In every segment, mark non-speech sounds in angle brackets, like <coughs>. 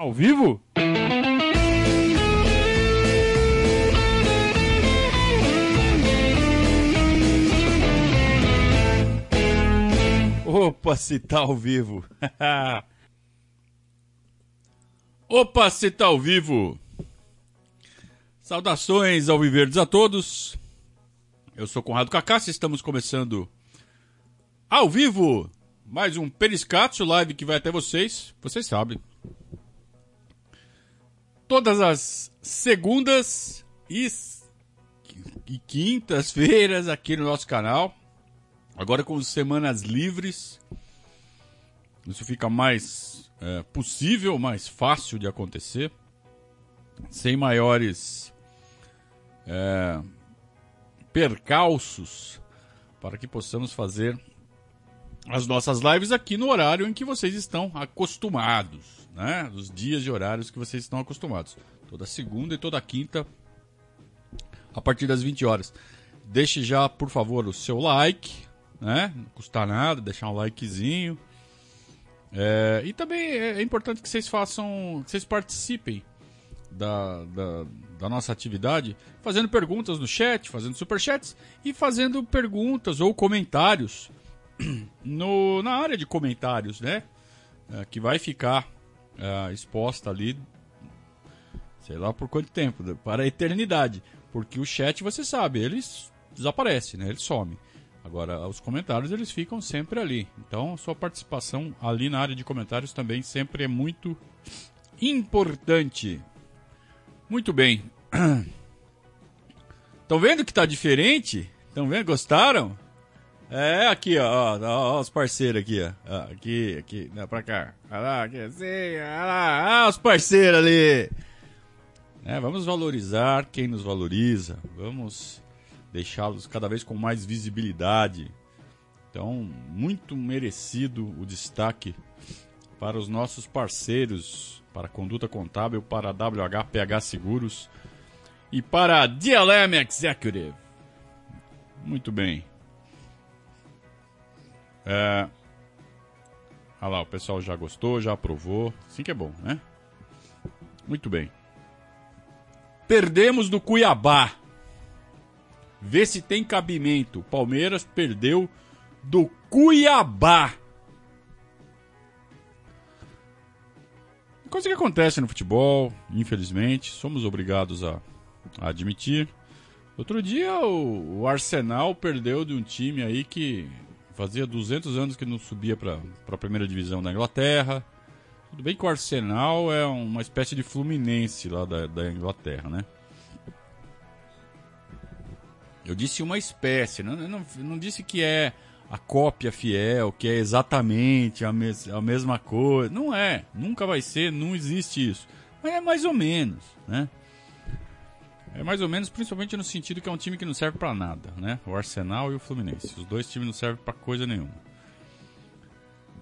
Ao vivo? Opa, se tá ao vivo. <laughs> Opa, se tá ao vivo. Saudações ao Viverdes a todos. Eu sou Conrado Cacassi, estamos começando ao vivo mais um Periscatio Live que vai até vocês. Vocês sabem. Todas as segundas e, e quintas-feiras aqui no nosso canal. Agora com semanas livres. Isso fica mais é, possível, mais fácil de acontecer. Sem maiores é, percalços para que possamos fazer as nossas lives aqui no horário em que vocês estão acostumados, né? Os dias e horários que vocês estão acostumados. Toda segunda e toda quinta, a partir das 20 horas. Deixe já, por favor, o seu like, né? Não custa nada, deixar um likezinho. É, e também é importante que vocês façam, que vocês participem da, da, da, nossa atividade, fazendo perguntas no chat, fazendo superchats e fazendo perguntas ou comentários <clears throat> no, na área de comentários, né? É, que vai ficar é, exposta ali, sei lá por quanto tempo, para a eternidade. Porque o chat, você sabe, ele desaparece, né? Ele some. Agora, os comentários eles ficam sempre ali. Então, sua participação ali na área de comentários também sempre é muito importante. Muito bem. <clears throat> Estão vendo que está diferente? Estão vendo? Gostaram? É, aqui, ó, ó, ó, os parceiros aqui, ó. Aqui, aqui, não, pra cá. Olha lá, aqui, assim, olha lá, ah, os parceiros ali. É, vamos valorizar quem nos valoriza. Vamos deixá-los cada vez com mais visibilidade. Então, muito merecido o destaque para os nossos parceiros, para a Conduta Contábil, para a WHPH Seguros e para a DLM Executive. Muito bem. É... Olha lá, o pessoal já gostou, já aprovou. Assim que é bom, né? Muito bem. Perdemos do Cuiabá. Vê se tem cabimento. Palmeiras perdeu do Cuiabá. Coisa que acontece no futebol, infelizmente, somos obrigados a, a admitir. Outro dia o, o, Arsenal perdeu de um time aí que fazia 200 anos que não subia para a primeira divisão da Inglaterra. Tudo bem que o Arsenal é uma espécie de Fluminense lá da, da Inglaterra, né? Eu disse uma espécie, não, não, não disse que é a cópia fiel, que é exatamente a, mes a mesma coisa. Não é, nunca vai ser, não existe isso. Mas é mais ou menos, né? É mais ou menos, principalmente no sentido que é um time que não serve para nada, né? O Arsenal e o Fluminense. Os dois times não servem para coisa nenhuma.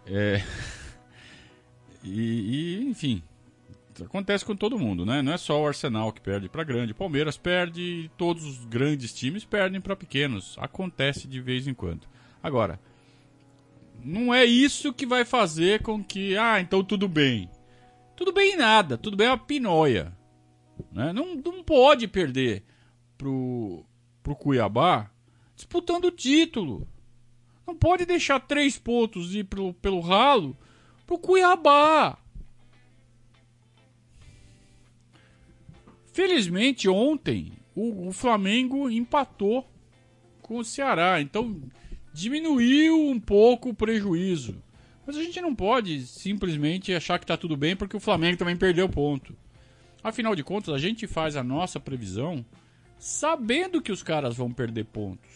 É... <laughs> e, e, enfim, acontece com todo mundo, né? Não é só o Arsenal que perde para grande, Palmeiras perde, todos os grandes times perdem para pequenos. Acontece de vez em quando. Agora, não é isso que vai fazer com que, ah, então tudo bem. Tudo bem nada, tudo bem é uma pinóia. Né? Não, não pode perder pro, pro Cuiabá disputando o título. Não pode deixar três pontos ir pelo, pelo ralo pro Cuiabá. Felizmente, ontem o, o Flamengo empatou com o Ceará, então diminuiu um pouco o prejuízo. Mas a gente não pode simplesmente achar que está tudo bem porque o Flamengo também perdeu ponto. Afinal de contas, a gente faz a nossa previsão sabendo que os caras vão perder pontos.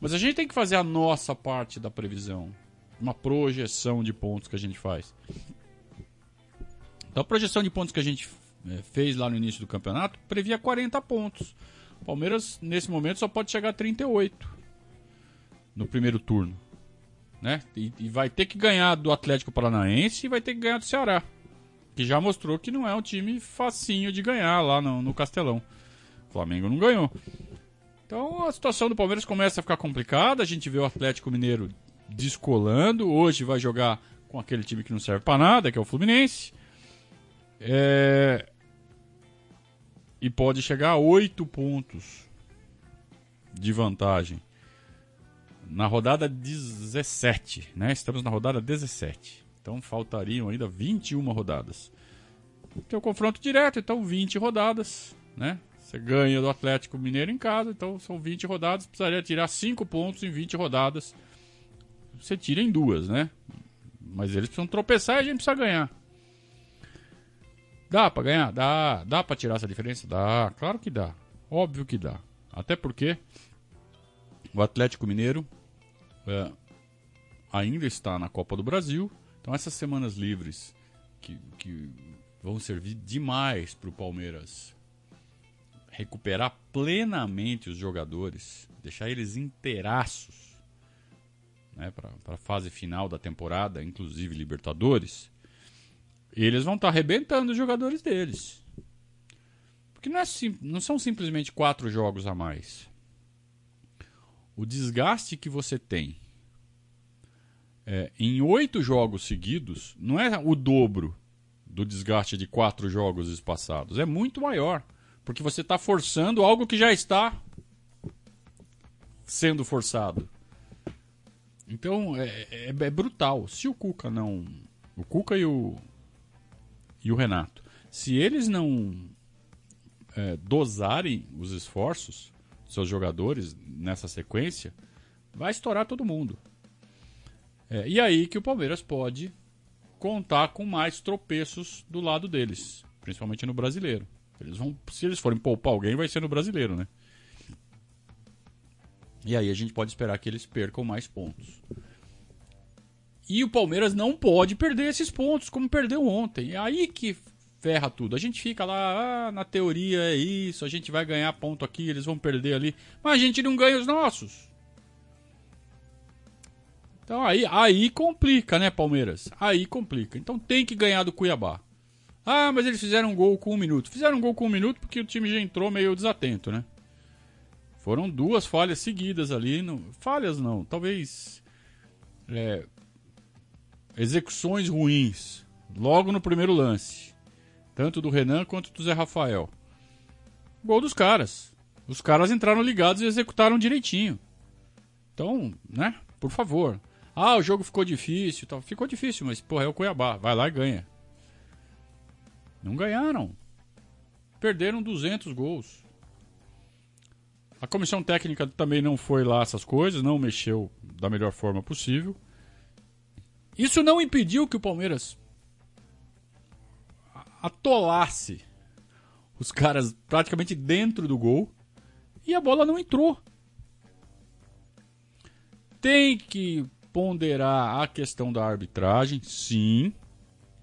Mas a gente tem que fazer a nossa parte da previsão. Uma projeção de pontos que a gente faz. Então a projeção de pontos que a gente é, fez lá no início do campeonato, previa 40 pontos. O Palmeiras, nesse momento, só pode chegar a 38 no primeiro turno. Né? E, e, vai ter que ganhar do Atlético Paranaense e vai ter que ganhar do Ceará. Que já mostrou que não é um time facinho de ganhar lá no, no Castelão. O Flamengo não ganhou. Então a situação do Palmeiras começa a ficar complicada. A gente vê o Atlético Mineiro descolando. Hoje vai jogar com aquele time que não serve para nada, que é o Fluminense. É... E pode chegar a 8 pontos de vantagem. Na rodada 17, né? Estamos na rodada 17. Então faltariam ainda 21 rodadas. Tem o confronto direto, então 20 rodadas, né? Você ganha do Atlético Mineiro em casa, então são 20 rodadas, precisaria tirar 5 pontos em 20 rodadas. Você tira em duas, né? Mas eles precisam tropeçar e a gente precisa ganhar. Dá pra ganhar? Dá. Dá pra tirar essa diferença? Dá. Claro que dá. Óbvio que dá. Até porque o Atlético Mineiro é, ainda está na Copa do Brasil. Então essas semanas livres que, que vão servir demais para o Palmeiras recuperar plenamente os jogadores, deixar eles inteiraços né, para a fase final da temporada, inclusive Libertadores, eles vão estar tá arrebentando os jogadores deles. Porque não, é não são simplesmente quatro jogos a mais. O desgaste que você tem é, em oito jogos seguidos não é o dobro do desgaste de quatro jogos espaçados. É muito maior. Porque você está forçando algo que já está sendo forçado. Então é, é, é, brutal. Se o Cuca não. O Cuca e o. E o Renato. Se eles não é, dosarem os esforços, seus jogadores, nessa sequência, vai estourar todo mundo. É, e aí que o Palmeiras pode contar com mais tropeços do lado deles, principalmente no brasileiro. Eles vão, se eles forem poupar alguém, vai ser no brasileiro, né? E aí a gente pode esperar que eles percam mais pontos. E o Palmeiras não pode perder esses pontos, como perdeu ontem. É aí que ferra tudo. A gente fica lá, ah, na teoria é isso, a gente vai ganhar ponto aqui, eles vão perder ali. Mas a gente não ganha os nossos. Então aí, aí complica, né, Palmeiras? Aí complica. Então tem que ganhar do Cuiabá. Ah, mas eles fizeram um gol com um minuto. Fizeram um gol com um minuto porque o time já entrou meio desatento, né? Foram duas falhas seguidas ali. No... Falhas não, talvez. É... Execuções ruins. Logo no primeiro lance. Tanto do Renan quanto do Zé Rafael. Gol dos caras. Os caras entraram ligados e executaram direitinho. Então, né? Por favor. Ah, o jogo ficou difícil. Ficou difícil, mas, porra, é o Cuiabá. Vai lá e ganha. Não ganharam. Perderam 200 gols. A comissão técnica também não foi lá essas coisas, não mexeu da melhor forma possível. Isso não impediu que o Palmeiras atolasse os caras praticamente dentro do gol e a bola não entrou. Tem que ponderar a questão da arbitragem, sim.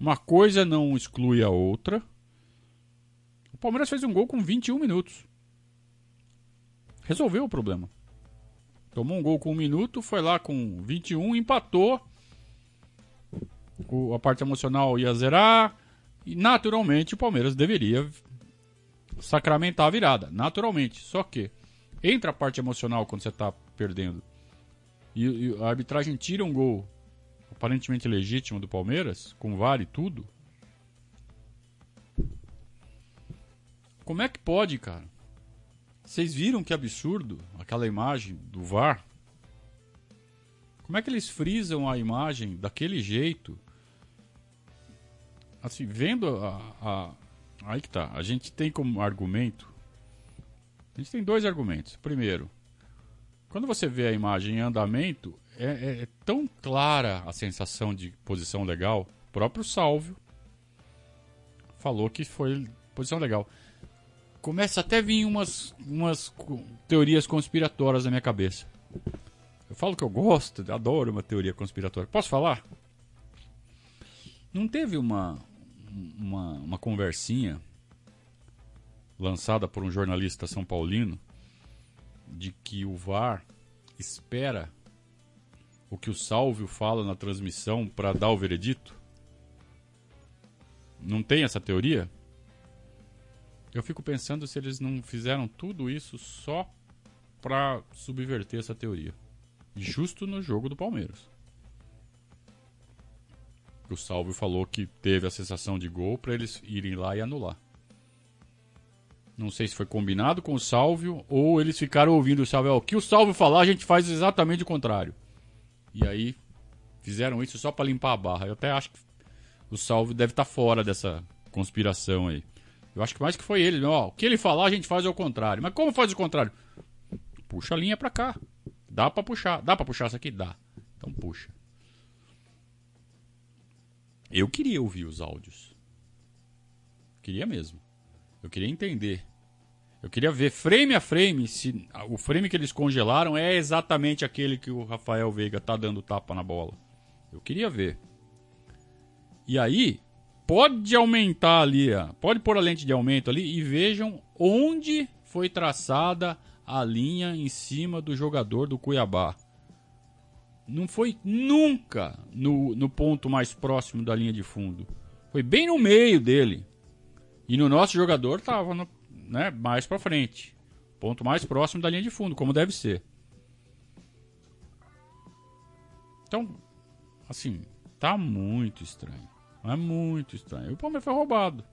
Uma coisa não exclui a outra. O Palmeiras fez um gol com 21 minutos. Resolveu o problema. Tomou um gol com um minuto, foi lá com 21, empatou. O, a parte emocional ia zerar. E naturalmente o Palmeiras deveria sacramentar a virada. Naturalmente. Só que entra a parte emocional quando você está perdendo. E, e a arbitragem tira um gol aparentemente legítimo do Palmeiras, com VAR e tudo. Como é que pode, cara? Vocês viram que absurdo aquela imagem do VAR? Como é que eles frisam a imagem daquele jeito? Assim, vendo a, a, Aí que tá. A gente tem como argumento. A gente tem dois argumentos. Primeiro, quando você vê a imagem em andamento, é, é, é, tão clara a sensação de posição legal. O próprio Salvio falou que foi posição legal. Começa até a vir umas, umas teorias conspiratórias na minha cabeça. Eu falo que eu gosto, adoro uma teoria conspiratória. Posso falar? Não teve uma, uma, uma conversinha lançada por um jornalista são paulino de que o VAR espera o que o Salvio fala na transmissão para dar o veredito? Não tem essa teoria? Eu fico pensando se eles não fizeram tudo isso só para subverter essa teoria. Justo no jogo do Palmeiras. o Salvio falou que teve a sensação de gol para eles irem lá e anular. Não sei se foi combinado com o Salvio ou eles ficaram ouvindo o Salvio. O que o Salvio falar, a gente faz exatamente o contrário. E aí fizeram isso só para limpar a barra. Eu até acho que o Salvio deve estar tá fora dessa conspiração aí. Eu acho que mais que foi ele. Ó, o que ele falar, a gente faz ao contrário. Mas como faz o contrário? Puxa a linha para cá. Dá para puxar. Dá para puxar isso aqui? Dá. Então puxa. Eu queria ouvir os áudios. Queria mesmo. Eu queria entender. Eu queria ver frame a frame se o frame que eles congelaram é exatamente aquele que o Rafael Veiga tá dando tapa na bola. Eu queria ver. E aí, pode aumentar ali, pode pôr a lente de aumento ali e vejam onde foi traçada a linha em cima do jogador do Cuiabá. Não foi nunca no, no ponto mais próximo da linha de fundo. Foi bem no meio dele. E no nosso jogador tava no, né, mais para frente. Ponto mais próximo da linha de fundo, como deve ser. Então, assim, tá muito estranho. É muito estranho. O Palmeiras foi roubado.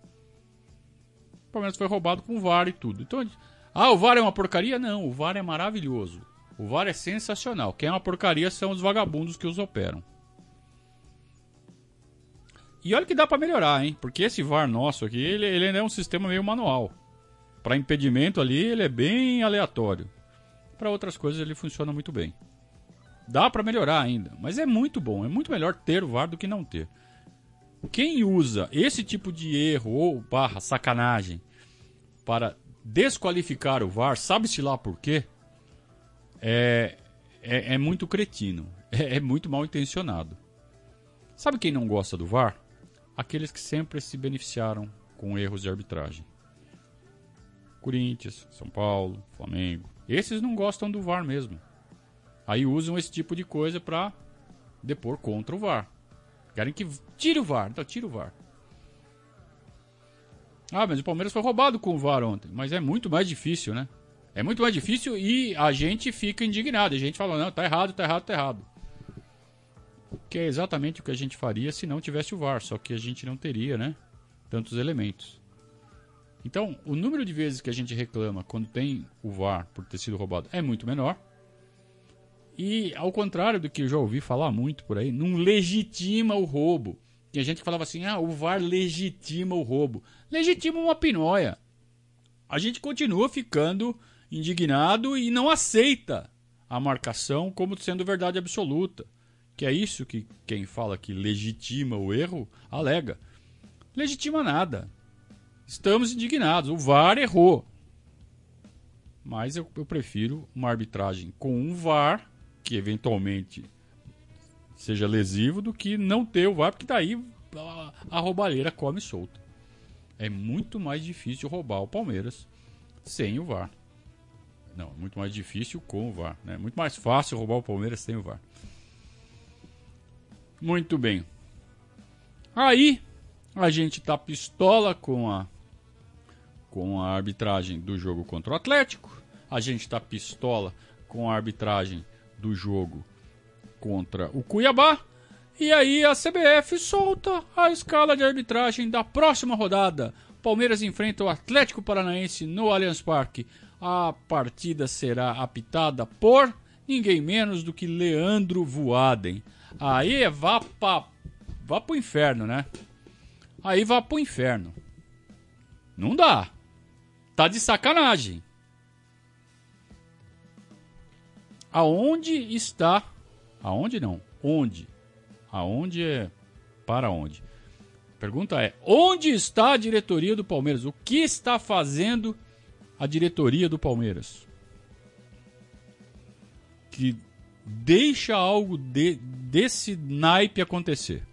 O Palmeiras foi roubado com o VAR e tudo. Então, ah, o VAR é uma porcaria? Não, o VAR é maravilhoso. O VAR é sensacional. Quem é uma porcaria são os vagabundos que os operam. E olha que dá para melhorar, hein? Porque esse VAR nosso aqui, ele, ele é um sistema meio manual. Para impedimento ali, ele é bem aleatório. Para outras coisas, ele funciona muito bem. Dá para melhorar ainda, mas é muito bom. É muito melhor ter o VAR do que não ter. Quem usa esse tipo de erro ou barra sacanagem para desqualificar o VAR, sabe-se lá por quê? É, é, é muito cretino. <laughs> É, é muito mal intencionado. Sabe quem não gosta do VAR? Aqueles que sempre se beneficiaram com erros de arbitragem. Corinthians, São Paulo, Flamengo. Esses não gostam do VAR mesmo. Aí usam esse tipo de coisa para depor contra o VAR. Querem que tire o VAR. Então tira o VAR. Ah, mas o Palmeiras foi roubado com o VAR ontem. Mas é muito mais difícil, né? É muito mais difícil e a gente fica indignado. A gente fala, não, tá errado, tá errado, tá errado que é exatamente o que a gente faria se não tivesse o VAR, só que a gente não teria, né, tantos elementos. Então, o número de vezes que a gente reclama quando tem o VAR por ter sido roubado é muito menor. E ao contrário do que eu já ouvi falar muito por aí, não legitima o roubo. A gente falava assim: "Ah, o VAR legitima o roubo". Legitima uma pinóia. A gente continua ficando indignado e não aceita a marcação como sendo verdade absoluta que é isso que quem fala que legitima o erro alega. Legitima nada. Estamos indignados. O VAR errou. Mas eu, eu prefiro uma arbitragem com um VAR, que eventualmente seja lesivo, do que não ter o VAR, porque daí a, roubalheira come solta. É muito mais difícil roubar o Palmeiras sem o VAR. Não, é muito mais difícil com o VAR. É né? muito mais fácil roubar o Palmeiras sem o VAR. Muito bem. Aí a gente tá pistola com a com a arbitragem do jogo contra o Atlético. A gente tá pistola com a arbitragem do jogo contra o Cuiabá. E aí a CBF solta a escala de arbitragem da próxima rodada. Palmeiras enfrenta o Atlético Paranaense no Allianz Parque. A partida será apitada por ninguém menos do que Leandro Voaden. Aí vá pra. Vá pro inferno, né? Aí vá pro inferno. Não dá. Tá de sacanagem. Aonde está. Aonde não? Onde? Aonde é. Para onde? pergunta é: onde está a diretoria do Palmeiras? O que está fazendo a diretoria do Palmeiras? Que deixa algo de, desse naipe acontecer.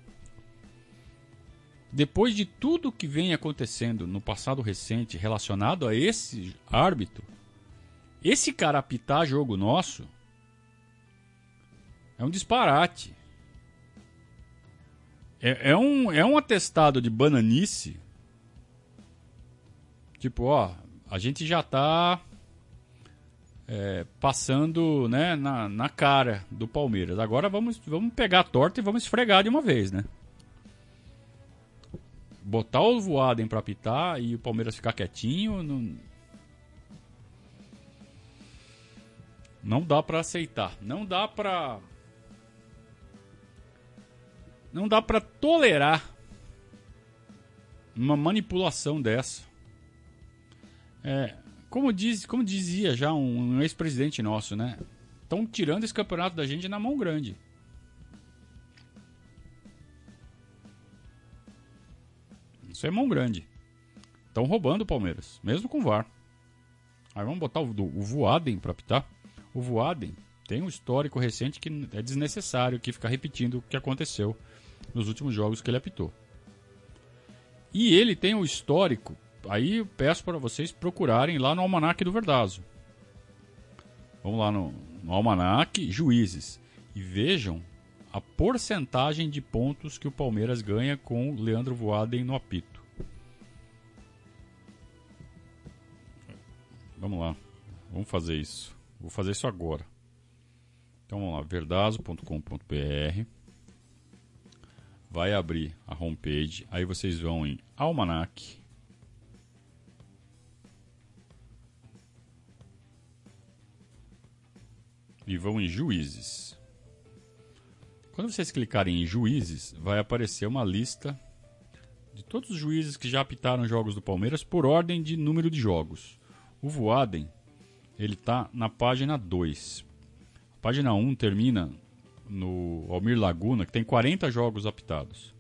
Depois de tudo que vem acontecendo no passado recente relacionado a esse árbitro, esse cara apitar jogo nosso é um disparate. É, é, um, é um atestado de bananice. Tipo, ó, a gente já tá é, passando né, na, na cara do Palmeiras. Agora vamos, vamos pegar a torta e vamos esfregar de uma vez, né? botar o Voaden pra apitar e o Palmeiras ficar quietinho, não, não dá pra aceitar. Não dá pra. Não dá pra tolerar uma manipulação dessa. É, como, diz, como dizia já um, um ex-presidente nosso, né? Estão tirando esse campeonato da gente na mão grande. Isso é mão grande. Estão roubando o Palmeiras, mesmo com o VAR. Aí vamos botar o, o Voaden para apitar. O Voaden tem um histórico recente que é desnecessário que ficar repetindo o que aconteceu nos últimos jogos que ele apitou. E ele tem um histórico, aí peço para vocês procurarem lá no Almanac do Verdazo. Vamos lá no, no Almanac Juízes e vejam a porcentagem de pontos que o Palmeiras ganha com o Leandro Voaden no apito. Vamos lá, vamos fazer isso. Vou fazer isso agora. Então vamos lá, verdazo.com.br. Vai abrir a homepage, aí vocês vão em Almanac. E vão em Juízes. Quando vocês clicarem em Juízes, vai aparecer uma lista de todos os juízes que já apitaram jogos do Palmeiras por ordem de número de jogos. O Voaden ele está na página 2. A página 1 um termina no Almir Laguna, que tem 40 jogos apitados.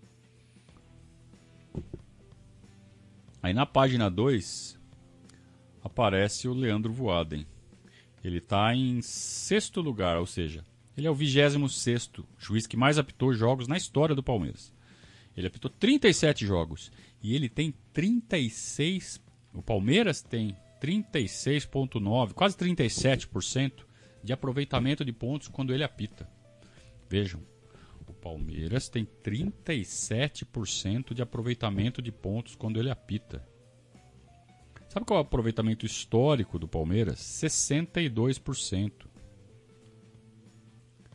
Aí na página 2 aparece o Leandro Voaden. Ele está em sexto lugar, ou seja, ele é o 26 juiz que mais apitou jogos na história do Palmeiras. Ele apitou 37 jogos e ele tem 36. O Palmeiras tem 36,9%, quase 37% de aproveitamento de pontos quando ele apita. Vejam, o Palmeiras tem 37% de aproveitamento de pontos quando ele apita. Sabe qual é o aproveitamento histórico do Palmeiras? 62%.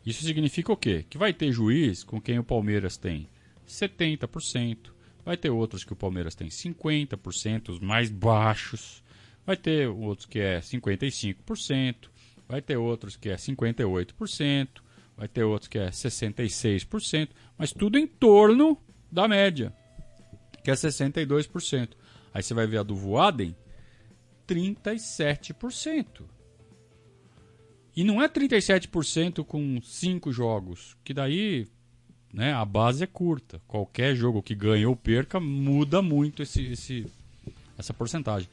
Isso significa o quê? Que vai ter juiz com quem o Palmeiras tem 70%, vai ter outros que o Palmeiras tem 50%, os mais baixos. Vai ter outros que é 55%, vai ter outros que é 58%, vai ter outros que é 66%, mas tudo em torno da média, que é 62%. Aí você vai ver a do Voaden, 37%. E não é 37% com 5 jogos, que daí né, a base é curta. Qualquer jogo que ganhe ou perca muda muito esse, esse essa porcentagem.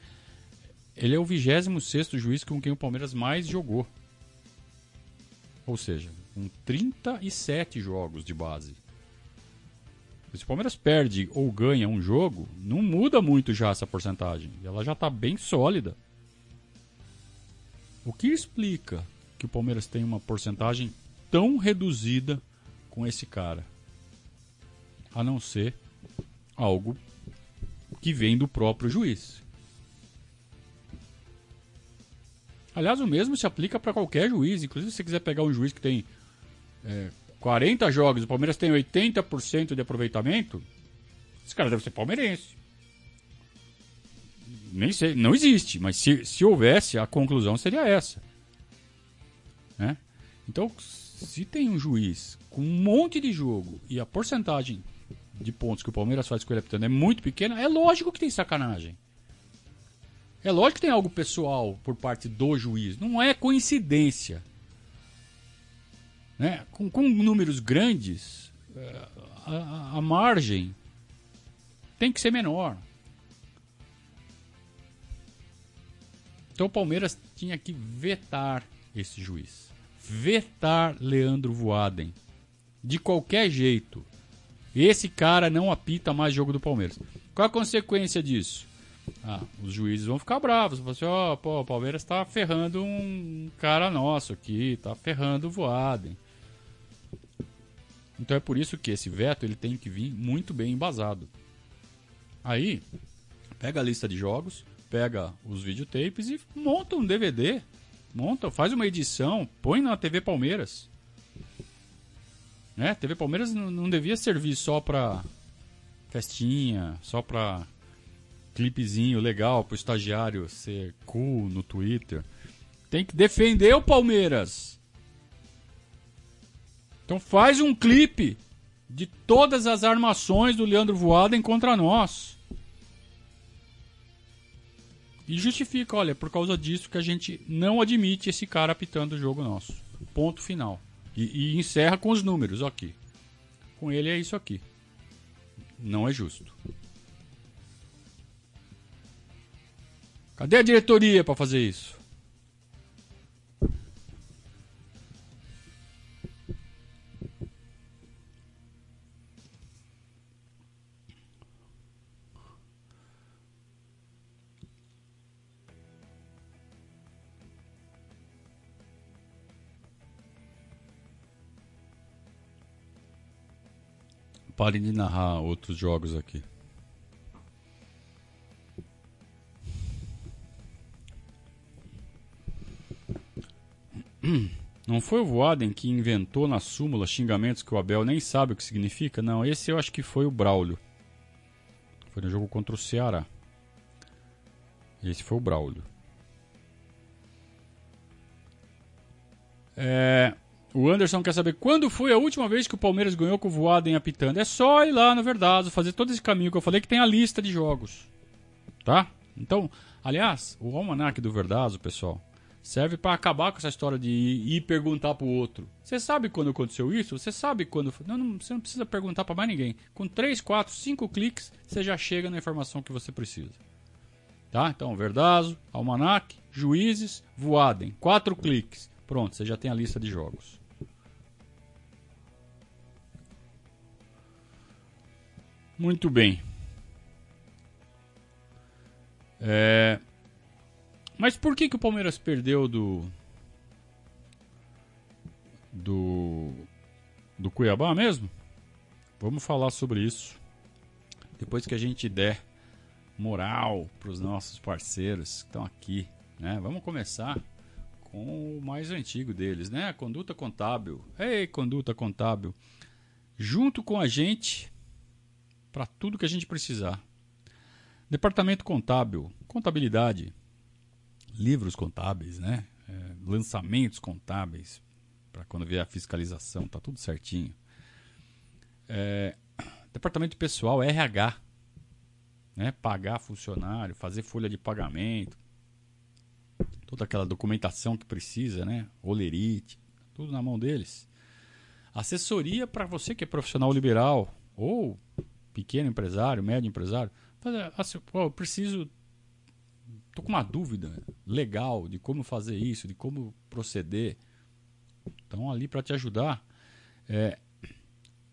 Ele é o 26 juiz com quem o Palmeiras mais jogou. Ou seja, com 37 jogos de base. Se o Palmeiras perde ou ganha um jogo, não muda muito já essa porcentagem. Ela já está bem sólida. O que explica que o Palmeiras tem uma porcentagem tão reduzida com esse cara? A não ser algo que vem do próprio juiz. Aliás, o mesmo se aplica para qualquer juiz. Inclusive, se você quiser pegar um juiz que tem é, 40 jogos, o Palmeiras tem 80% de aproveitamento, esse cara deve ser palmeirense. Nem sei, não existe, mas se, se houvesse, a conclusão seria essa. Né? Então, se tem um juiz com um monte de jogo e a porcentagem de pontos que o Palmeiras faz com ele é muito pequena, é lógico que tem sacanagem. É lógico que tem algo pessoal por parte do juiz. Não é coincidência. Né? Com, com números grandes, é, a, a margem tem que ser menor. Então o Palmeiras tinha que vetar esse juiz. Vetar Leandro Voaden. De qualquer jeito. Esse cara não apita mais jogo do Palmeiras. Qual a consequência disso? Ah, os juízes vão ficar bravos. Vão assim, ó, oh, pô, o Palmeiras tá ferrando um cara nosso aqui, tá ferrando o Voaden. Então é por isso que esse veto ele tem que vir muito bem embasado. Aí, pega a lista de jogos, pega os videotapes e monta um DVD. Monta, faz uma edição, põe na TV Palmeiras. Né? TV Palmeiras não, não devia servir só para festinha, só pra clipezinho legal pro estagiário ser cool no Twitter. Tem que defender o Palmeiras. Então faz um clipe de todas as armações do Leandro Voaden contra nós. E justifica, olha, por causa disso que a gente não admite esse cara apitando o jogo nosso. Ponto final. E, e encerra com os números, aqui. Com ele é isso aqui. Não é justo. Cadê a diretoria para fazer isso? Parem de narrar outros jogos aqui. Foi o Voaden que inventou na súmula xingamentos que o Abel nem sabe o que significa? Não, esse eu acho que foi o Braulio. Foi no jogo contra o Ceará. Esse foi o Braulio. É, o Anderson quer saber quando foi a última vez que o Palmeiras ganhou com o Voaden apitando. É só ir lá, na verdade, fazer todo esse caminho que eu falei que tem a lista de jogos. Tá? Então, aliás, o almanac do Verdazo, pessoal, serve para acabar com essa história de ir, perguntar pro outro. Você sabe quando aconteceu isso? Você sabe quando. Não, não você não precisa perguntar para mais ninguém. Com 3, 4, 5 cliques, você já chega na informação que você precisa. Tá? Então, Verdazo, Almanac, Juízes, Voaden. Quatro cliques. Pronto, você já tem a lista de jogos. Muito bem. É... Mas por que, que o Palmeiras perdeu do. do. do Cuiabá mesmo? Vamos falar sobre isso. Depois que a gente der moral para os nossos parceiros que estão aqui. Né? Vamos começar com o mais antigo deles, né? A conduta contábil. Ei, conduta contábil. Junto com a gente para tudo que a gente precisar. Departamento contábil, contabilidade, livros contábeis, né? É, lançamentos contábeis, para quando vier a fiscalização, tá tudo certinho. É, departamento pessoal, RH, né? Pagar funcionário, fazer folha de pagamento, toda aquela documentação que precisa, né? Olerite, tudo na mão deles. Assessoria para você que é profissional liberal ou pequeno empresário, médio empresário, pô, eu preciso. Tô com uma dúvida legal de como fazer isso, de como proceder. Estão ali para te ajudar. É,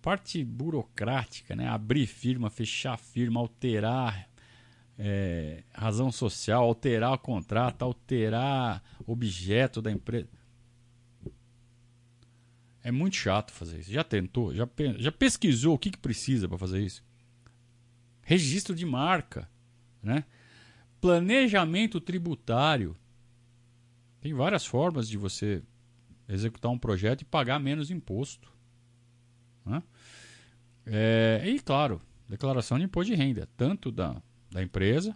parte burocrática, né? Abrir firma, fechar firma, alterar é, razão social, alterar o contrato, alterar objeto da empresa. É muito chato fazer isso. Já tentou? Já, já pesquisou o que, que precisa para fazer isso? registro de marca, né? Planejamento tributário. Tem várias formas de você executar um projeto e pagar menos imposto. Né? É, e, claro, declaração de imposto de renda, tanto da, da empresa,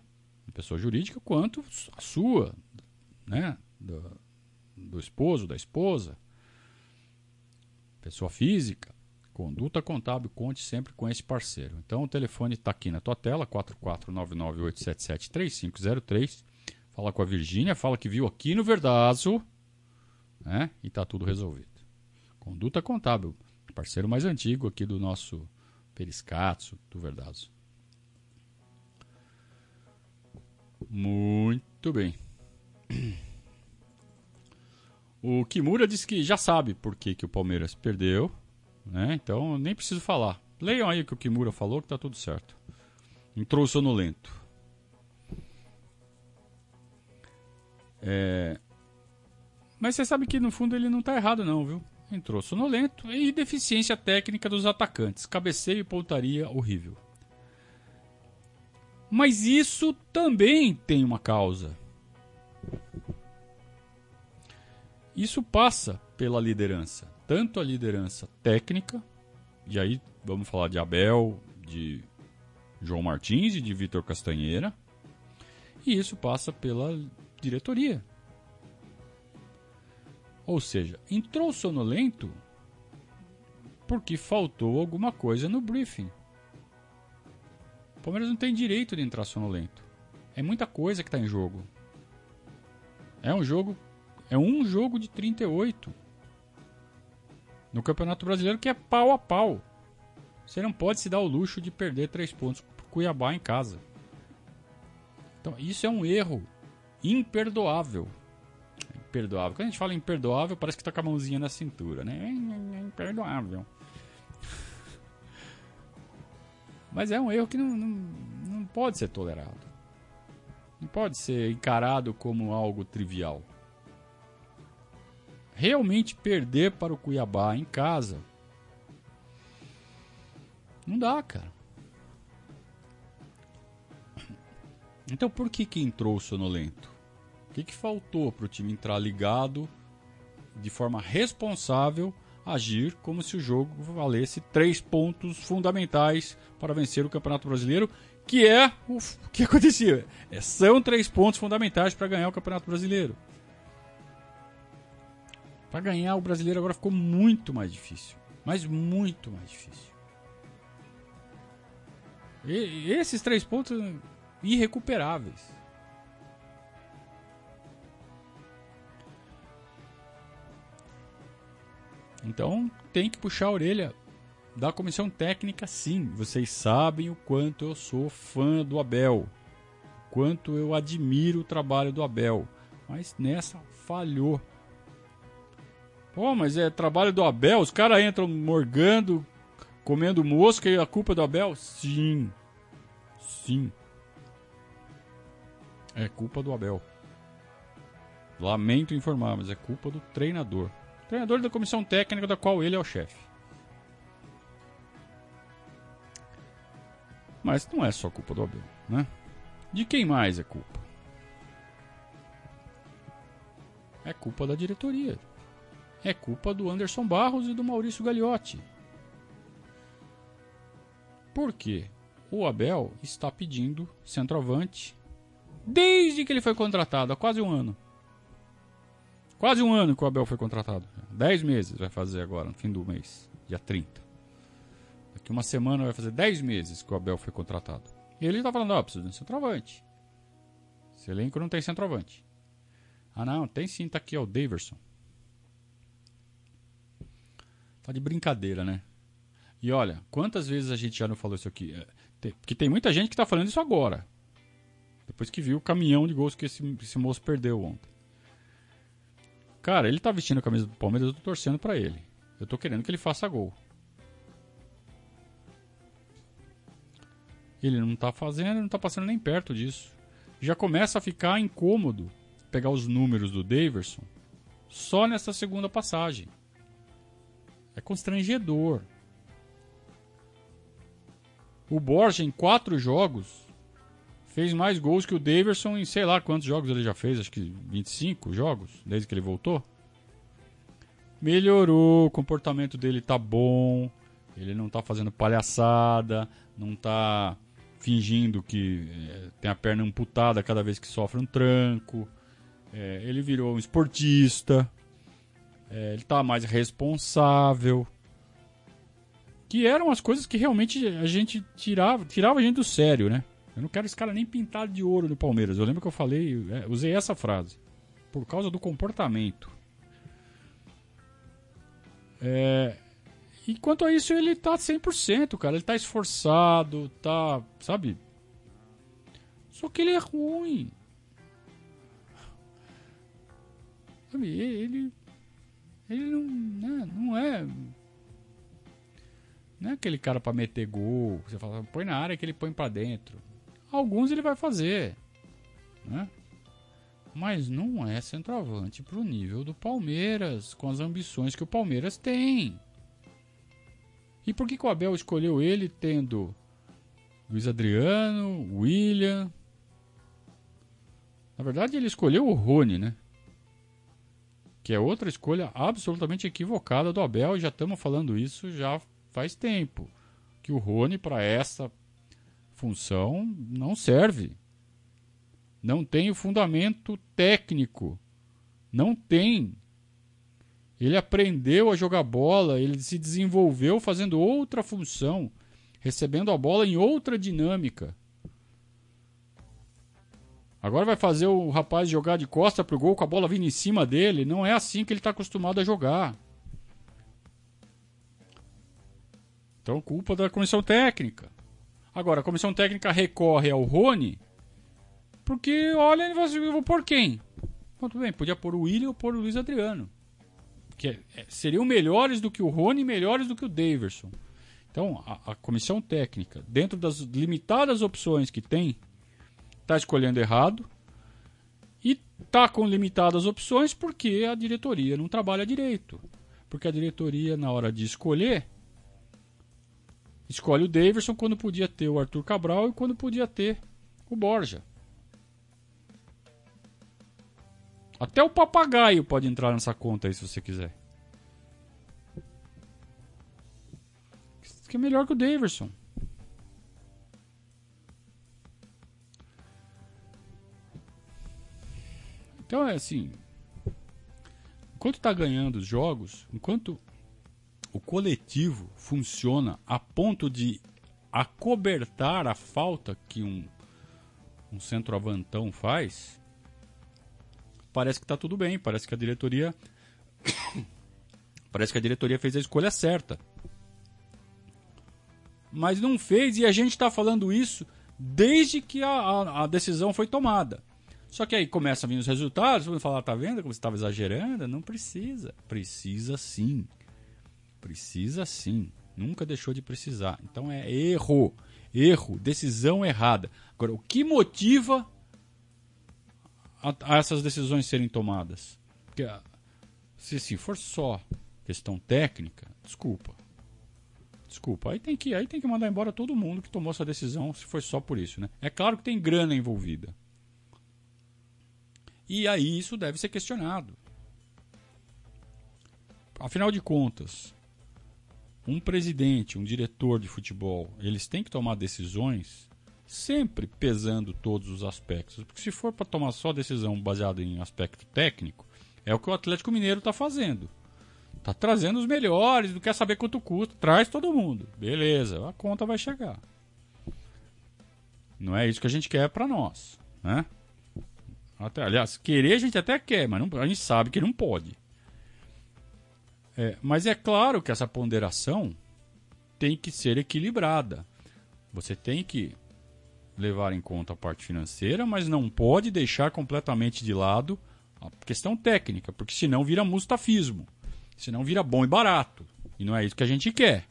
pessoa jurídica, quanto a sua, né? do, do esposo, da esposa, pessoa física. Conduta Contábil, conte sempre com esse parceiro. Então o telefone está aqui na tua tela, 44998773503. Fala com a Virgínia, fala que viu aqui no Verdazo, né? E tá tudo resolvido. Conduta Contábil, parceiro mais antigo aqui do nosso Periscatso, do Verdazo. Muito bem. O Kimura disse que já sabe por que, que o Palmeiras perdeu né? Então, nem preciso falar. Leiam aí o que o Kimura falou que tá tudo certo. Entrou sonolento. É... Mas você sabe que no fundo ele não tá errado não, viu? Entrou sonolento e deficiência técnica dos atacantes. Cabeceio e pontaria horrível. Mas isso também tem uma causa. Isso passa pela liderança tanto a liderança técnica, e aí vamos falar de Abel, de João Martins e de Vitor Castanheira. E isso passa pela diretoria. Ou seja, entrou sonolento porque faltou alguma coisa no briefing. O Palmeiras não tem direito de entrar sonolento. É muita coisa que está em jogo. É um jogo. É um jogo de 38. No Campeonato Brasileiro que é pau a pau. Você não pode se dar o luxo de perder três pontos pro Cuiabá em casa. Então, isso é um erro imperdoável. Imperdoável. Quando a gente fala imperdoável, parece que tá com a mãozinha na cintura, né? É imperdoável. <laughs> Mas é um erro que não, não, não pode ser tolerado. Não pode ser encarado como algo trivial. Realmente perder para o Cuiabá em casa. Não dá, cara. Então por que, que entrou o sonolento? O que, que faltou para o time entrar ligado, de forma responsável, agir como se o jogo valesse três pontos fundamentais para vencer o Campeonato Brasileiro que é o que acontecia. É, são três pontos fundamentais para ganhar o Campeonato Brasileiro. Para ganhar o brasileiro agora ficou muito mais difícil. Mas muito mais difícil. E, esses três pontos irrecuperáveis. Então tem que puxar a orelha da comissão técnica, sim. Vocês sabem o quanto eu sou fã do Abel, quanto eu admiro o trabalho do Abel, mas nessa falhou. Pô, mas é trabalho do Abel? Os caras entram morgando, comendo mosca e a culpa é do Abel? Sim. Sim. É culpa do Abel. Lamento informar, mas é culpa do treinador. Treinador da comissão técnica da qual ele é o chefe. Mas não é só culpa do Abel, né? De quem mais é culpa? É culpa da diretoria. É culpa do Anderson Barros e do Maurício Gagliotti. Por quê? O Abel está pedindo centroavante desde que ele foi contratado, há quase um ano. Quase um ano que o Abel foi contratado. Dez meses vai fazer agora, no fim do mês, dia 30. Daqui uma semana vai fazer 10 meses que o Abel foi contratado. E ele tá falando, ó, oh, preciso de um centroavante. Esse elenco não tem centroavante. Ah não, tem sim, tá aqui, ó, o Daverson. Tá de brincadeira, né? E olha, quantas vezes a gente já não falou isso aqui? É, porque tem muita gente que tá falando isso agora. Depois que viu o caminhão de gols que esse, esse moço perdeu ontem. Cara, ele tá vestindo a camisa do Palmeiras, eu tô torcendo para ele. Eu tô querendo que ele faça gol. Ele não está fazendo, não está passando nem perto disso. Já começa a ficar incômodo pegar os números do Daverson só nessa segunda passagem. É constrangedor. O Borja, em quatro jogos, fez mais gols que o Daverson em sei lá quantos jogos ele já fez, acho que 25 jogos, desde que ele voltou. Melhorou, o comportamento dele tá bom, ele não tá fazendo palhaçada, não tá fingindo que é, tem a perna amputada cada vez que sofre um tranco. É, ele virou um esportista. É, ele está mais responsável. Que eram as coisas que realmente a gente tirava, tirava a gente do sério, né? Eu não quero esse cara nem pintado de ouro no Palmeiras. Eu lembro que eu falei, é, usei essa frase. Por causa do comportamento. É, e quanto a isso, ele tá 100%, cara. Ele tá esforçado, tá. Sabe? Só que ele é ruim. Sabe? Ele. Ele não. Né, não é. Não é aquele cara para meter gol. Você fala, põe na área que ele põe para dentro. Alguns ele vai fazer. Né? Mas não é centroavante pro nível do Palmeiras, com as ambições que o Palmeiras tem. E por que, que o Abel escolheu ele tendo Luiz Adriano, William? Na verdade, ele escolheu o Rony, né? Que é outra escolha absolutamente equivocada do Abel, e já estamos falando isso já faz tempo. Que o Rony, para essa função não serve. Não tem o fundamento técnico. Não tem. Ele aprendeu a jogar bola, ele se desenvolveu fazendo outra função, recebendo a bola em outra dinâmica. Agora vai fazer o rapaz jogar de costa pro gol com a bola vindo em cima dele. Não é assim que ele está acostumado a jogar. Então, culpa da comissão técnica. Agora, a comissão técnica recorre ao Rony porque, olha, eu vou pôr quem? Bom, tudo bem, podia pôr o William ou pôr o Luiz Adriano. Que é, seriam melhores do que o Rony e melhores do que o Daverson. Então, a, a comissão técnica, dentro das limitadas opções que tem, está escolhendo errado e está com limitadas opções porque a diretoria não trabalha direito. Porque a diretoria, na hora de escolher, escolhe o Davidson quando podia ter o Arthur Cabral e quando podia ter o Borja. Até o papagaio pode entrar nessa conta aí se você quiser. Que é melhor que o Davidson. Então é assim. Enquanto está ganhando os jogos, enquanto o coletivo funciona a ponto de acobertar a falta que um, um centroavantão faz, parece que está tudo bem. Parece que a diretoria. <coughs> parece que a diretoria fez a escolha certa. Mas não fez e a gente está falando isso desde que a, a, a decisão foi tomada. Só que aí começam a vir os resultados, vão falar, tá vendo como você estava exagerando? Não precisa. Precisa sim. Precisa sim. Nunca deixou de precisar. Então é erro. Erro. Decisão errada. Agora, o que motiva a, a essas decisões serem tomadas? Porque se, se for só questão técnica, desculpa. Desculpa, aí tem que aí tem que mandar embora todo mundo que tomou essa decisão, se foi só por isso, né? É claro que tem grana envolvida. E aí isso deve ser questionado. Afinal de contas, um presidente, um diretor de futebol, eles têm que tomar decisões sempre pesando todos os aspectos. Porque se for para tomar só decisão baseada em aspecto técnico, é o que o Atlético Mineiro está fazendo. Está trazendo os melhores, não quer saber quanto custa, traz todo mundo. Beleza, a conta vai chegar. Não é isso que a gente quer para nós, né? Até, aliás, querer a gente até quer, mas não, a gente sabe que não pode. É, mas é claro que essa ponderação tem que ser equilibrada. Você tem que levar em conta a parte financeira, mas não pode deixar completamente de lado a questão técnica, porque senão vira mustafismo. Senão vira bom e barato. E não é isso que a gente quer.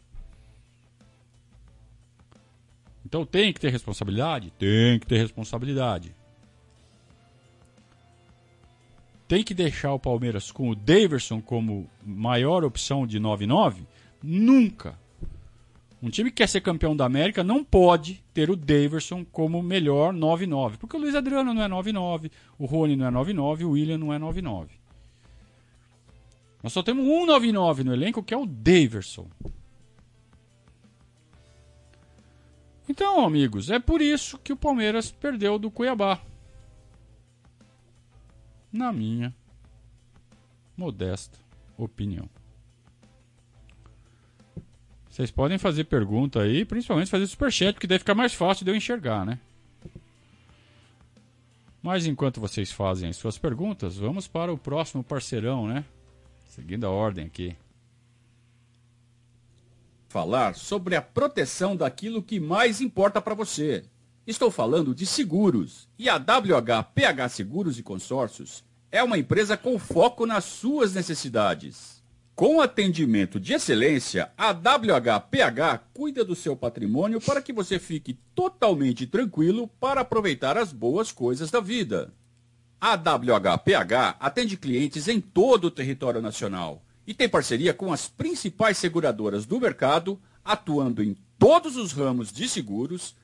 Então tem que ter responsabilidade? Tem que ter responsabilidade. Tem que deixar o Palmeiras com o Daverson como maior opção de 9-9? Nunca. Um time que quer ser campeão da América não pode ter o Daverson como melhor 9-9. Porque o Luiz Adriano não é 9-9, o Rony não é 9-9, o William não é 9-9. Nós só temos um 9-9 no elenco que é o Daverson. Então, amigos, é por isso que o Palmeiras perdeu do Cuiabá na minha modesta opinião. Vocês podem fazer pergunta aí, principalmente fazer superchat, porque deve ficar mais fácil de eu enxergar, né? Mas enquanto vocês fazem as suas perguntas, vamos para o próximo parceirão, né? Seguindo a ordem aqui. Falar sobre a proteção daquilo que mais importa para você. Estou falando de seguros. E a WHPH Seguros e Consórcios é uma empresa com foco nas suas necessidades. Com atendimento de excelência, a WHPH cuida do seu patrimônio para que você fique totalmente tranquilo para aproveitar as boas coisas da vida. A WHPH atende clientes em todo o território nacional e tem parceria com as principais seguradoras do mercado, atuando em todos os ramos de seguros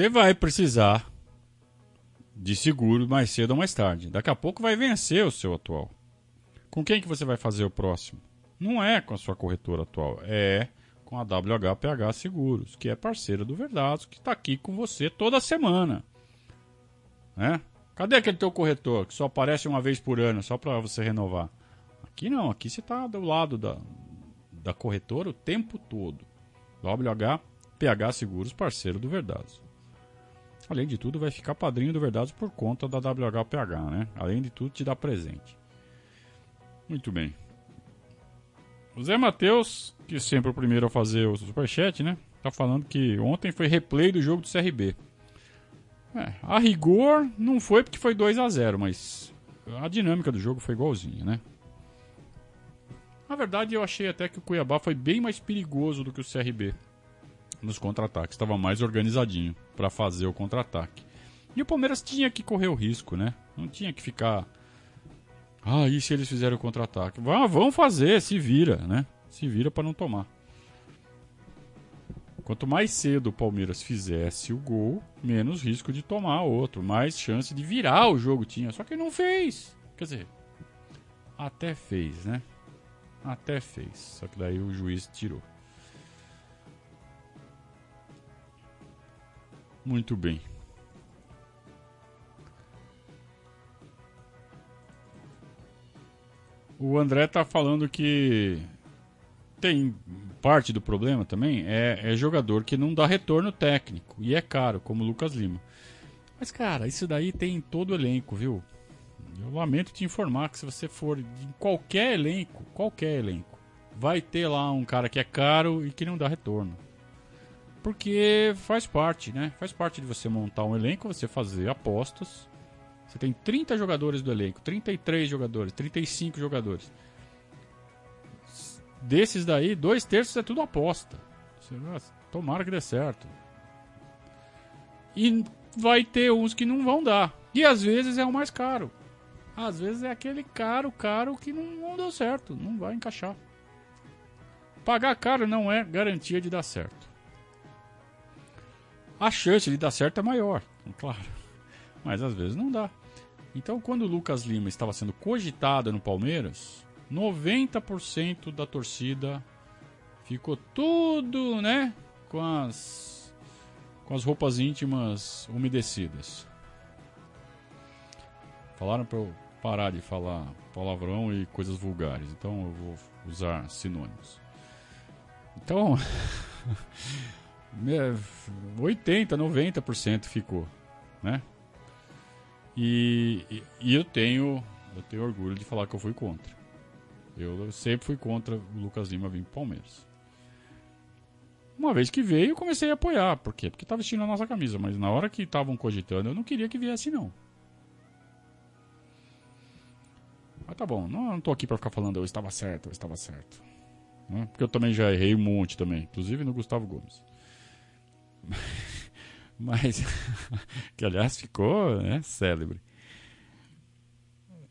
Você vai precisar de seguro mais cedo ou mais tarde. Daqui a pouco vai vencer o seu atual. Com quem que você vai fazer o próximo? Não é com a sua corretora atual, é com a WHPH Seguros, que é parceira do Verdados, que está aqui com você toda semana. Né? Cadê aquele teu corretor que só aparece uma vez por ano, só para você renovar? Aqui não, aqui você está do lado da, da corretora o tempo todo. WHPH Seguros, parceiro do Verdados. Além de tudo, vai ficar padrinho do Verdados por conta da WHPH, né? Além de tudo, te dá presente. Muito bem. O Zé Matheus, que sempre é o primeiro a fazer o superchat, né? Tá falando que ontem foi replay do jogo do CRB. É, a rigor não foi porque foi 2 a 0 mas a dinâmica do jogo foi igualzinha, né? Na verdade, eu achei até que o Cuiabá foi bem mais perigoso do que o CRB nos contra-ataques. Estava mais organizadinho para fazer o contra-ataque. E o Palmeiras tinha que correr o risco, né? Não tinha que ficar. Ah, e se eles fizerem o contra-ataque? Ah, vão fazer, se vira, né? Se vira para não tomar. Quanto mais cedo o Palmeiras fizesse o gol, menos risco de tomar outro, mais chance de virar o jogo tinha. Só que não fez. Quer dizer, até fez, né? Até fez. Só que daí o juiz tirou. Muito bem. O André tá falando que tem parte do problema também é, é, jogador que não dá retorno técnico e é caro, como o Lucas Lima. Mas cara, isso daí tem em todo elenco, viu? Eu lamento te informar que se você for em qualquer elenco, qualquer elenco, vai ter lá um cara que é caro e que não dá retorno. Porque faz parte, né? Faz parte de você montar um elenco, você fazer apostas. Você tem 30 jogadores do elenco, 33 jogadores, 35 jogadores. Desses daí, dois terços é tudo aposta. Você, tomara que dê certo. E vai ter uns que não vão dar. E às vezes é o mais caro. Às vezes é aquele caro, caro que não, não deu certo, não vai encaixar. Pagar caro não é garantia de dar certo a chance de dar certo é maior, claro. Mas às vezes não dá. Então, quando o Lucas Lima estava sendo cogitado no Palmeiras, 90% da torcida ficou tudo, né, com as com as roupas íntimas umedecidas. Falaram para eu parar de falar palavrão e coisas vulgares, então eu vou usar sinônimos. Então, <laughs> 80, 90% ficou, né? E, e, eu tenho eu tenho orgulho de falar que eu fui contra. Eu sempre fui contra o Lucas Lima vir pro Palmeiras. Uma vez que veio, eu comecei a apoiar. Por quê? Porque estava vestindo a nossa camisa. Mas na hora que estavam cogitando, eu não queria que viesse, não. Mas tá bom, não, não tô aqui para ficar falando eu estava certo, eu estava certo. Né? Porque eu também já errei um monte também. Inclusive no Gustavo Gomes. <laughs> Mas, <laughs> que aliás ficou né, célebre.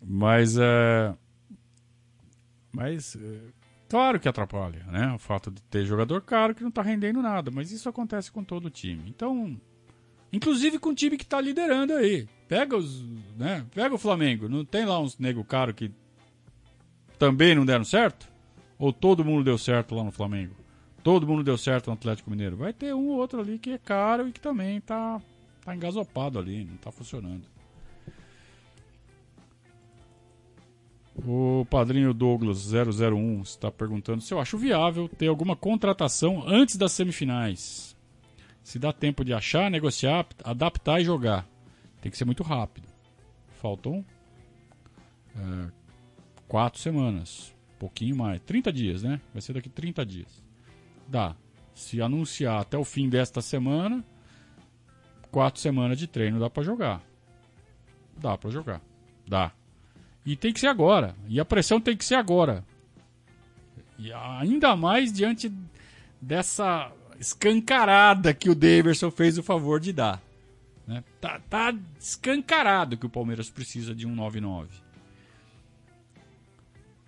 Mas, uh, mas uh, claro que atrapalha, né? O fato de ter jogador caro que não está rendendo nada. Mas isso acontece com todo o time. Então, inclusive com o time que está liderando aí. Pega os, né? Pega o Flamengo. Não tem lá uns nego caro que também não deram certo? Ou todo mundo deu certo lá no Flamengo? Todo mundo deu certo no Atlético Mineiro. Vai ter um ou outro ali que é caro e que também tá, tá engasopado ali, não tá funcionando. O padrinho Douglas 001 está perguntando se eu acho viável ter alguma contratação antes das semifinais. Se dá tempo de achar, negociar, adaptar e jogar. Tem que ser muito rápido. Faltam é, quatro semanas. Pouquinho mais. 30 dias, né? Vai ser daqui 30 dias. Dá. Se anunciar até o fim desta semana, quatro semanas de treino dá para jogar. Dá para jogar. Dá. E tem que ser agora. E a pressão tem que ser agora. E ainda mais diante dessa escancarada que o Daverson fez o favor de dar. Né? Tá, tá escancarado que o Palmeiras precisa de um 9-9.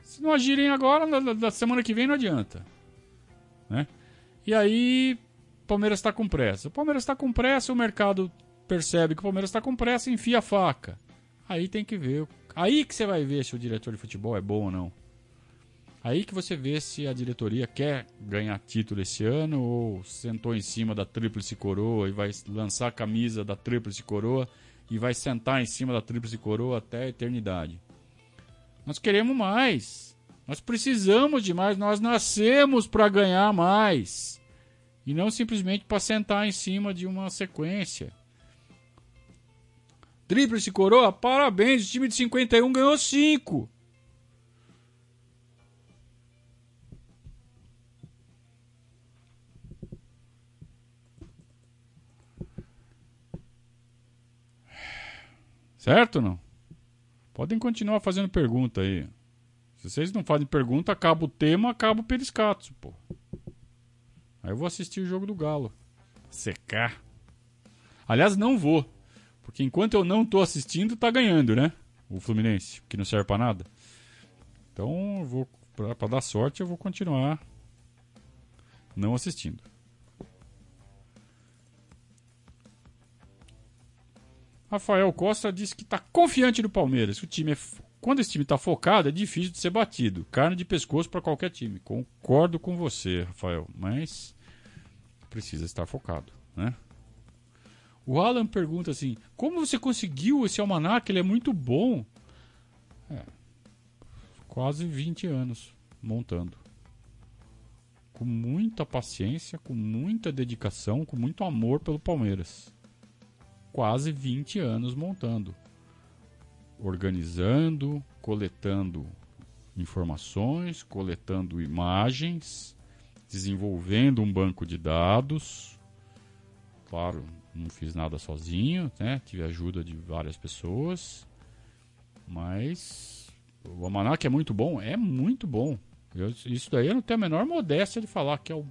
Se não agirem agora, da semana que vem não adianta. Né? E aí, o Palmeiras está com pressa. O Palmeiras está com pressa, o mercado percebe que o Palmeiras está com pressa e enfia a faca. Aí tem que ver. Aí que você vai ver se o diretor de futebol é bom ou não. Aí que você vê se a diretoria quer ganhar título esse ano ou sentou em cima da tríplice coroa e vai lançar a camisa da tríplice coroa e vai sentar em cima da tríplice coroa até a eternidade. Nós queremos mais. Nós precisamos de mais. Nós nascemos para ganhar mais. E não simplesmente para sentar em cima de uma sequência. Tríplice coroa, parabéns. O time de 51 ganhou 5. Certo ou não? Podem continuar fazendo pergunta aí. Se vocês não fazem pergunta, acaba o tema, acaba o periscato, pô. Aí eu vou assistir o jogo do Galo. Secar. Aliás, não vou. Porque enquanto eu não tô assistindo, tá ganhando, né? O Fluminense, que não serve para nada. Então, eu vou para dar sorte, eu vou continuar não assistindo. Rafael Costa disse que está confiante no Palmeiras. O time é, quando esse time está focado, é difícil de ser batido. Carne de pescoço para qualquer time. Concordo com você, Rafael, mas precisa estar focado, né? O Alan pergunta assim: como você conseguiu esse almanac? Ele é muito bom. É, quase 20 anos montando. Com muita paciência, com muita dedicação, com muito amor pelo Palmeiras quase 20 anos montando, organizando, coletando informações, coletando imagens, desenvolvendo um banco de dados. Claro, não fiz nada sozinho, né? Tive ajuda de várias pessoas. Mas o Almanac é muito bom? É muito bom. Eu, isso daí eu não tenho a menor modéstia de falar que é o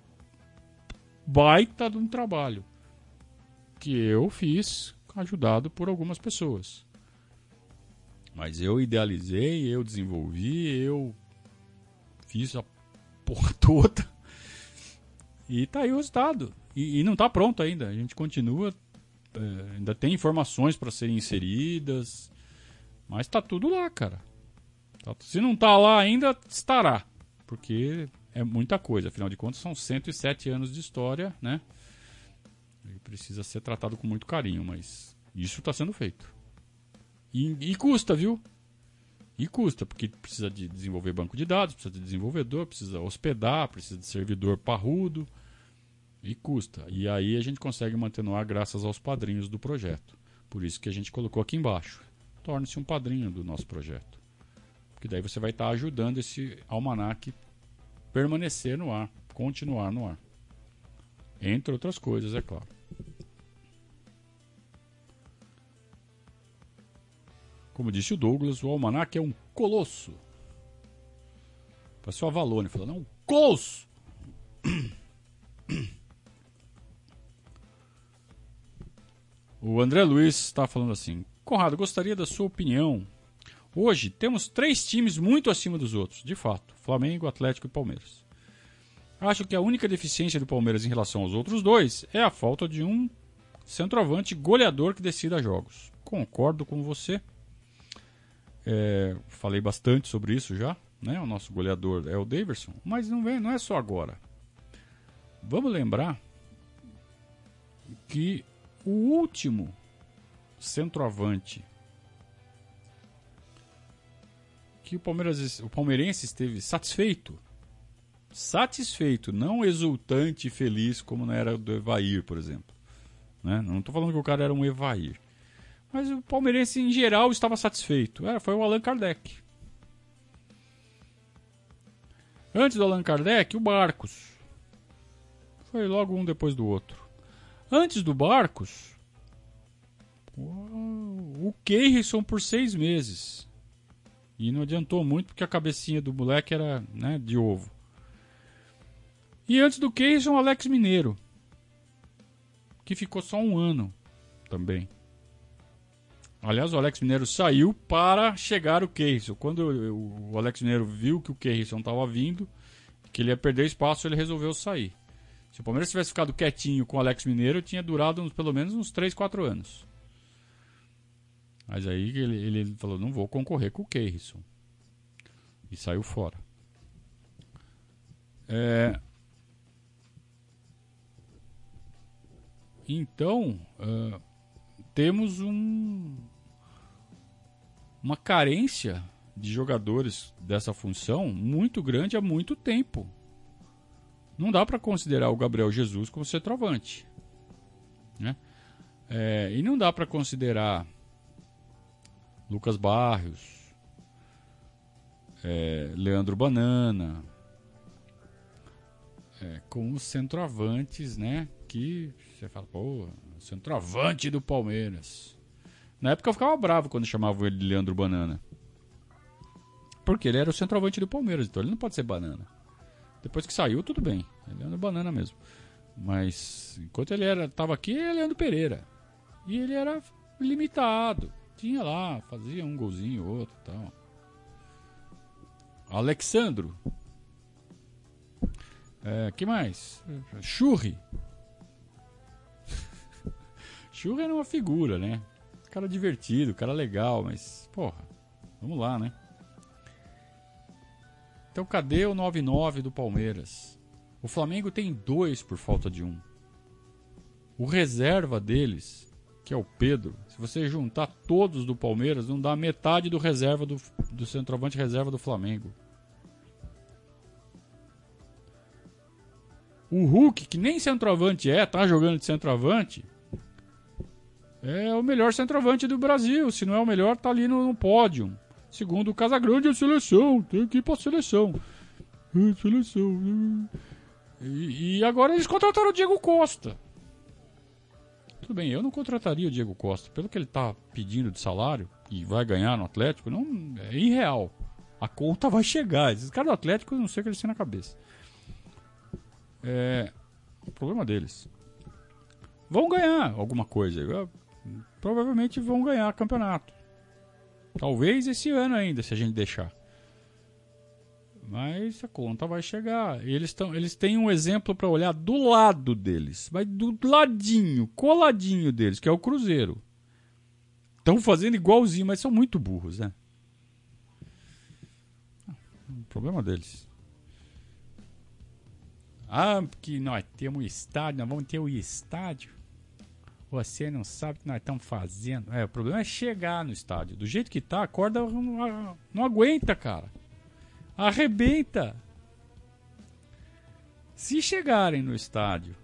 baita de um trabalho que eu fiz ajudado por algumas pessoas. Mas eu idealizei, eu desenvolvi, eu fiz a porra <laughs> toda. E tá aí o resultado. E, e não tá pronto ainda. A gente continua. É, ainda tem informações para serem inseridas. Mas tá tudo lá, cara. Tá, se não tá lá ainda, estará. Porque é muita coisa. Afinal de contas, são 107 anos de história, né? Ele precisa ser tratado com muito carinho, mas isso está sendo feito. E, e, custa, viu? E custa, porque precisa de desenvolver banco de dados, precisa de desenvolvedor, precisa hospedar, precisa de servidor parrudo. E custa. E aí a gente consegue manter no ar graças aos padrinhos do projeto. Por isso que a gente colocou aqui embaixo. Torne-se um padrinho do nosso projeto. Porque daí você vai estar ajudando esse almanac permanecer no ar, continuar no ar. Entre outras coisas, é claro. Como disse o Douglas, o almanac é um colosso. Passou a Valone falando, é um colosso! <clears throat> O André Luiz está falando assim: Conrado, gostaria da sua opinião. Hoje temos três times muito acima dos outros, de fato: Flamengo, Atlético e Palmeiras. Acho que a única deficiência do Palmeiras em relação aos outros dois é a falta de um centroavante goleador que decida jogos. Concordo com você. É, falei bastante sobre isso já. Né? O nosso goleador é o Daverson. Mas não, vem, não é só agora. Vamos lembrar que o último centroavante que o Palmeiras, o palmeirense esteve satisfeito satisfeito, não exultante e feliz como não era do Evair, por exemplo. Né? Não estou falando que o cara era um Evair. Mas o palmeirense em geral estava satisfeito. Era, foi o Allan Kardec. Antes do Allan Kardec, o Barcos. Foi logo um depois do outro. Antes do Barcos, o Keirson por seis meses. E não adiantou muito porque a cabecinha do moleque era né, de ovo. E antes do Keirson, o Alex Mineiro. Que ficou só um ano também. Aliás, o Alex Mineiro saiu para chegar o Keirson. Quando o Alex Mineiro viu que o Keirson estava vindo, que ele ia perder espaço, ele resolveu sair. Se o Palmeiras tivesse ficado quietinho com o Alex Mineiro, tinha durado uns, pelo menos uns 3, 4 anos. Mas aí ele, ele falou: não vou concorrer com o Keirson. E saiu fora. É... Então, uh, temos um, uma carência de jogadores dessa função muito grande há muito tempo. Não dá para considerar o Gabriel Jesus como centroavante. Né? É, e não dá para considerar Lucas Barrios, é, Leandro Banana, é, com os centroavantes, né? Que você fala, pô, centroavante do Palmeiras. Na época eu ficava bravo quando chamavam ele de Leandro Banana. Porque ele era o centroavante do Palmeiras, então ele não pode ser banana. Depois que saiu, tudo bem. Ele era banana mesmo. Mas enquanto ele era, tava aqui, ele era Leandro Pereira. E ele era limitado. Tinha lá, fazia um golzinho, outro e tal. Alexandro. É, que mais? Churri. <laughs> Churri era uma figura, né? Cara divertido, cara legal, mas, porra, vamos lá, né? Então cadê o 9-9 do Palmeiras? O Flamengo tem dois por falta de um. O reserva deles, que é o Pedro, se você juntar todos do Palmeiras, não dá metade do reserva do, do centroavante reserva do Flamengo. O Hulk, que nem centroavante é, tá jogando de centroavante, é o melhor centroavante do Brasil. Se não é o melhor, tá ali no, no pódio. Segundo o Casagrande, é seleção. Tem que ir pra seleção. É, seleção. E, e, agora eles contrataram o Diego Costa. Tudo bem, eu não contrataria o Diego Costa. Pelo que ele tá pedindo de salário e vai ganhar no Atlético, não é irreal. A conta vai chegar. Esses caras do Atlético, não sei o que eles têm na cabeça. É. O problema deles. Vão ganhar alguma coisa. Provavelmente vão ganhar campeonato. Talvez esse ano ainda, se a gente deixar. Mas a conta vai chegar. Eles, tão, eles têm um exemplo para olhar do lado deles. Mas do ladinho, coladinho deles, que é o Cruzeiro. Estão fazendo igualzinho, mas são muito burros, né? O problema deles. Ah, porque nós temos estádio, nós vamos ter o estádio. Você não sabe o que nós estamos fazendo. É, o problema é chegar no estádio. Do jeito que tá, a corda não, não aguenta, cara. Arrebenta. Se chegarem no estádio,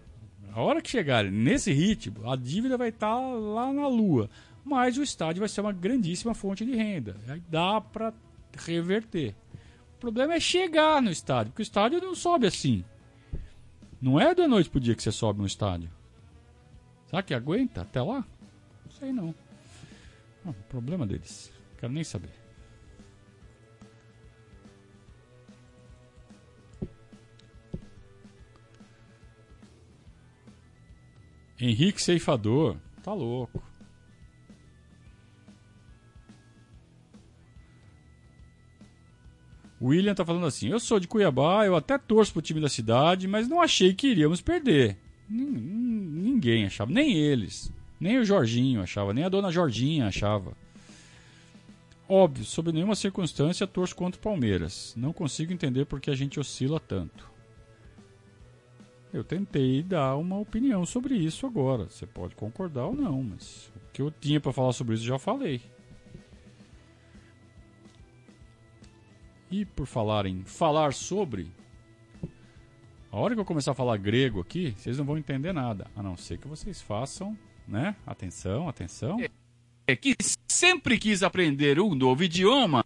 a hora que chegarem nesse ritmo, a dívida vai estar tá lá na lua. Mas o estádio vai ser uma grandíssima fonte de renda. Aí dá para reverter. O problema é chegar no estádio, porque o estádio não sobe assim. Não é da noite pro dia que você sobe no estádio. Será que aguenta até lá? Não sei não. Ah, problema deles. Quero nem saber. Henrique Ceifador. Tá louco. William tá falando assim: Eu sou de Cuiabá, eu até torço pro time da cidade, mas não achei que iríamos perder. Ninguém achava, nem eles. Nem o Jorginho achava, nem a dona Jorginha achava. Óbvio, sob nenhuma circunstância torço contra o Palmeiras. Não consigo entender por que a gente oscila tanto. Eu tentei dar uma opinião sobre isso agora. Você pode concordar ou não, mas o que eu tinha para falar sobre isso já falei. E por falar em falar sobre, a hora que eu começar a falar grego aqui, vocês não vão entender nada. A não ser que vocês façam, né? Atenção, atenção. É que sempre quis aprender um novo idioma.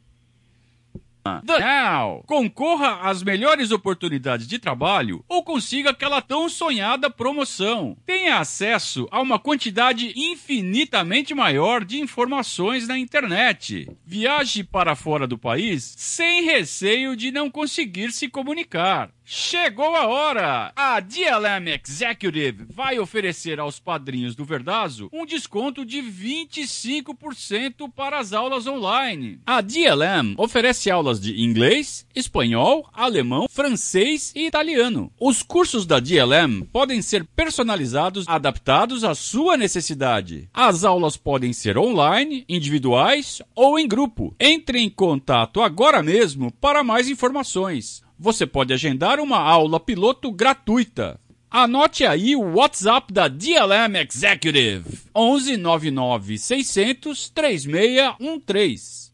Now. Concorra às melhores oportunidades de trabalho ou consiga aquela tão sonhada promoção. Tenha acesso a uma quantidade infinitamente maior de informações na internet. Viaje para fora do país sem receio de não conseguir se comunicar. Chegou a hora! A DLM Executive vai oferecer aos padrinhos do Verdazo um desconto de 25% para as aulas online. A DLM oferece aulas de inglês, espanhol, alemão, francês e italiano. Os cursos da DLM podem ser personalizados, adaptados à sua necessidade. As aulas podem ser online, individuais ou em grupo. Entre em contato agora mesmo para mais informações você pode agendar uma aula piloto gratuita. Anote aí o WhatsApp da DLM Executive: 11 99 600 3613.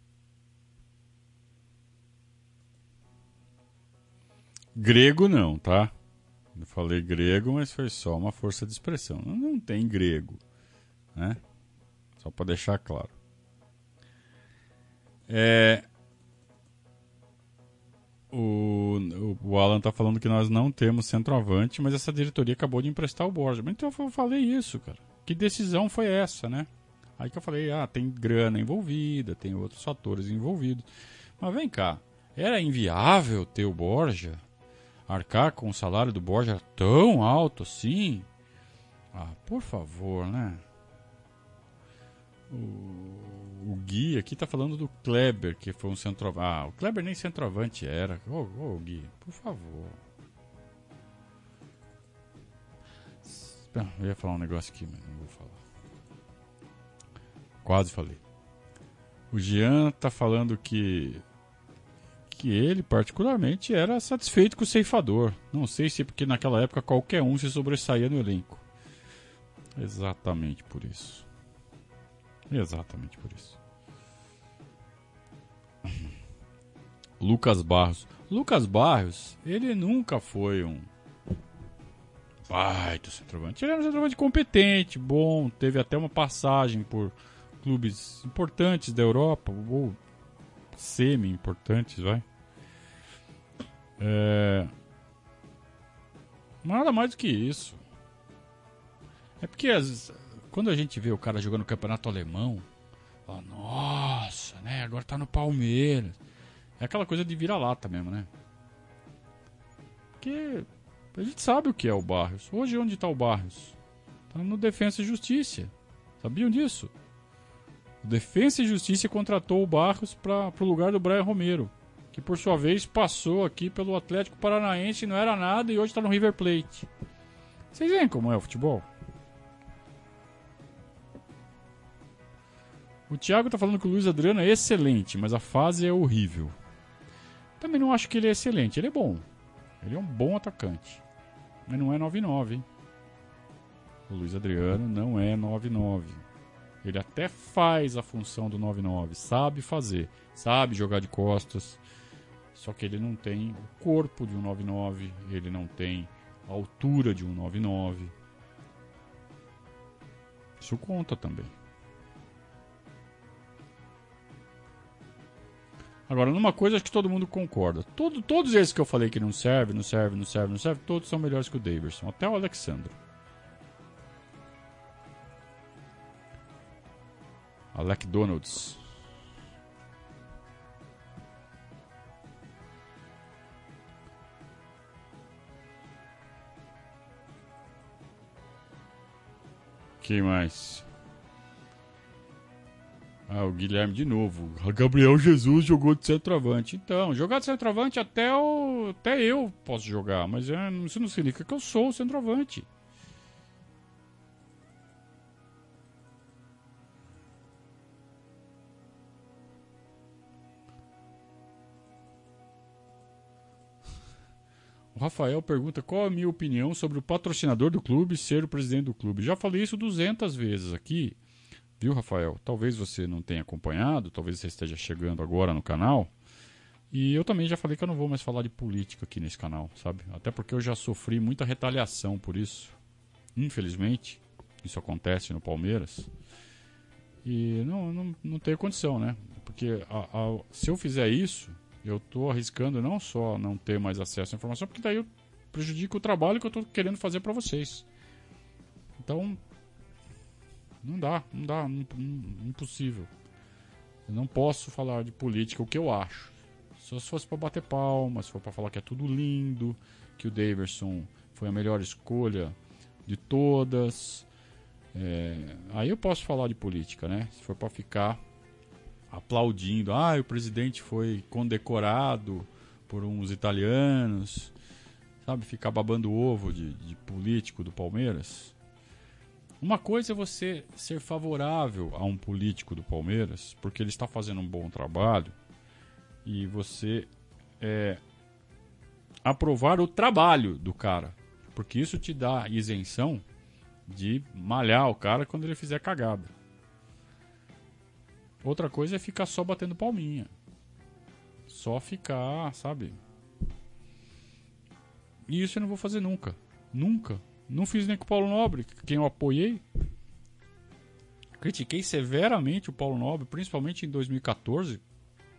Grego não, tá? Eu falei grego, mas foi só uma força de expressão. Não tem grego, né? Só para deixar claro. É, o, o Alan tá falando que nós não temos centroavante, mas essa diretoria acabou de emprestar o Borja. Então eu falei isso, cara. Que decisão foi essa, né? Aí que eu falei, ah, tem grana envolvida, tem outros fatores envolvidos. Mas vem cá, era inviável ter o Borja? Arcar com o salário do Borja tão alto assim? Ah, por favor, né? O, o Gui aqui tá falando do Kleber, que foi um centroavante. Ah, o Kleber nem centroavante era. Ô, oh, oh, Gui, por favor. Eu ia falar um negócio aqui, mas não vou falar. Quase falei. O Jean tá falando que que ele particularmente era satisfeito com o ceifador. Não sei se é porque naquela época qualquer um se sobressaía no elenco. Exatamente por isso. Exatamente por isso. <laughs> Lucas Barros. Lucas Barros, ele nunca foi um baita centroavante. Ele era um centroavante competente, bom, teve até uma passagem por clubes importantes da Europa, ou semi-importantes, vai. É... Nada mais do que isso. É porque as, quando a gente vê o cara jogando no campeonato alemão, fala, nossa, né? Agora tá no Palmeiras. É aquela coisa de vira-lata mesmo, né? Porque a gente sabe o que é o Barrios. Hoje onde tá o Barrios? Tá no Defensa e Justiça. Sabiam disso? O Defensa e Justiça contratou o Barros para o lugar do Brian Romero, que por sua vez passou aqui pelo Atlético Paranaense, não era nada e hoje está no River Plate. Vocês veem como é o futebol? O Thiago tá falando que o Luiz Adriano é excelente, mas a fase é horrível. Também não acho que ele é excelente, ele é bom. Ele é um bom atacante. Mas não é 9-9, hein? O Luiz Adriano não é 9-9. Ele até faz a função do 9-9, sabe fazer, sabe jogar de costas. Só que ele não tem o corpo de um 9-9, ele não tem a altura de um 9-9. Isso conta também. Agora, numa coisa acho que todo mundo concorda. Todo, todos esses que eu falei que não serve, não serve, não serve, não serve, todos são melhores que o Davidson. Até o Alexandre. Alec Donalds. Quem mais? Ah, o Guilherme de novo. Gabriel Jesus jogou de centroavante. Então, jogar de centroavante até, o, até eu posso jogar, mas é, isso não significa que eu sou o centroavante. O Rafael pergunta qual a minha opinião sobre o patrocinador do clube ser o presidente do clube. Já falei isso 200 vezes aqui. Viu, Rafael? Talvez você não tenha acompanhado, talvez você esteja chegando agora no canal. E eu também já falei que eu não vou mais falar de política aqui nesse canal, sabe? Até porque eu já sofri muita retaliação por isso. Infelizmente, isso acontece no Palmeiras. E não, não, não tenho condição, né? Porque a, a, se eu fizer isso, Eu estou arriscando não só não ter mais acesso à informação, porque daí eu prejudico o trabalho que eu estou querendo fazer para vocês. Então, não dá, não dá, impossível. Eu não posso falar de política o que eu acho. Só se fosse para bater palmas, se for para falar que é tudo lindo, que o Daverson foi a melhor escolha de todas. É, aí eu posso falar de política, né? Se for para ficar aplaudindo, ah, o presidente foi condecorado por uns italianos, sabe? Ficar babando ovo de, de político do Palmeiras. Uma coisa é você ser favorável a um político do Palmeiras, porque ele está fazendo um bom trabalho, e você é, aprovar o trabalho do cara, porque isso te dá isenção de malhar o cara quando ele fizer cagada. Outra coisa é ficar só batendo palminha. Só ficar, sabe? E isso eu não vou fazer nunca. Nunca. Não fiz nem com o Paulo Nobre, quem eu apoiei. Critiquei severamente o Paulo Nobre, principalmente em 2014,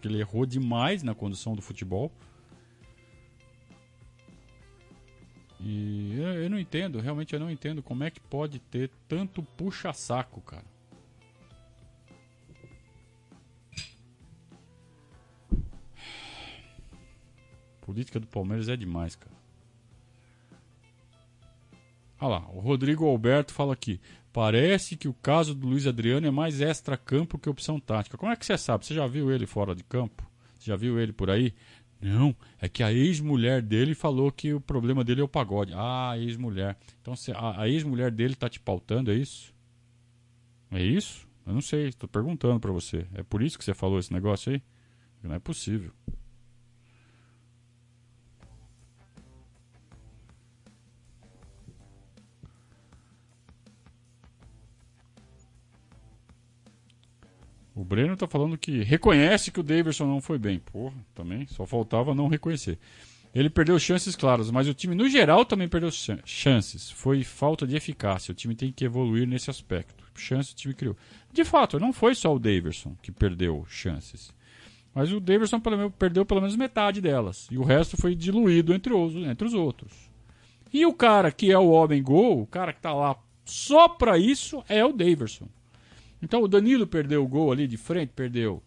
que ele errou demais na condução do futebol. E eu, eu não entendo, realmente eu não entendo como é que pode ter tanto puxa-saco, cara. Política do Palmeiras é demais, cara. Olha lá, o Rodrigo Alberto fala aqui. Parece que o caso do Luiz Adriano é mais extra-campo que opção tática. Como é que você sabe? Você já viu ele fora de campo? Você já viu ele por aí? Não, é que a ex-mulher dele falou que o problema dele é o pagode. Ah, ex-mulher. Então a, ex-mulher dele tá te pautando, é isso? É isso? Eu não sei, estou perguntando para você. É por isso que você falou esse negócio aí? Não é possível. O Breno tá falando que reconhece que o Davidson não foi bem. Porra, também só faltava não reconhecer. Ele perdeu chances claras, mas o time no geral também perdeu chances. Foi falta de eficácia. O time tem que evoluir nesse aspecto. Chances o time criou. De fato, não foi só o Davidson que perdeu chances. Mas o Davidson perdeu pelo menos metade delas. E o resto foi diluído entre os, entre os outros. E o cara que é o homem gol, o cara que tá lá só para isso, é o Davidson. Então o Danilo perdeu o gol ali de frente, perdeu.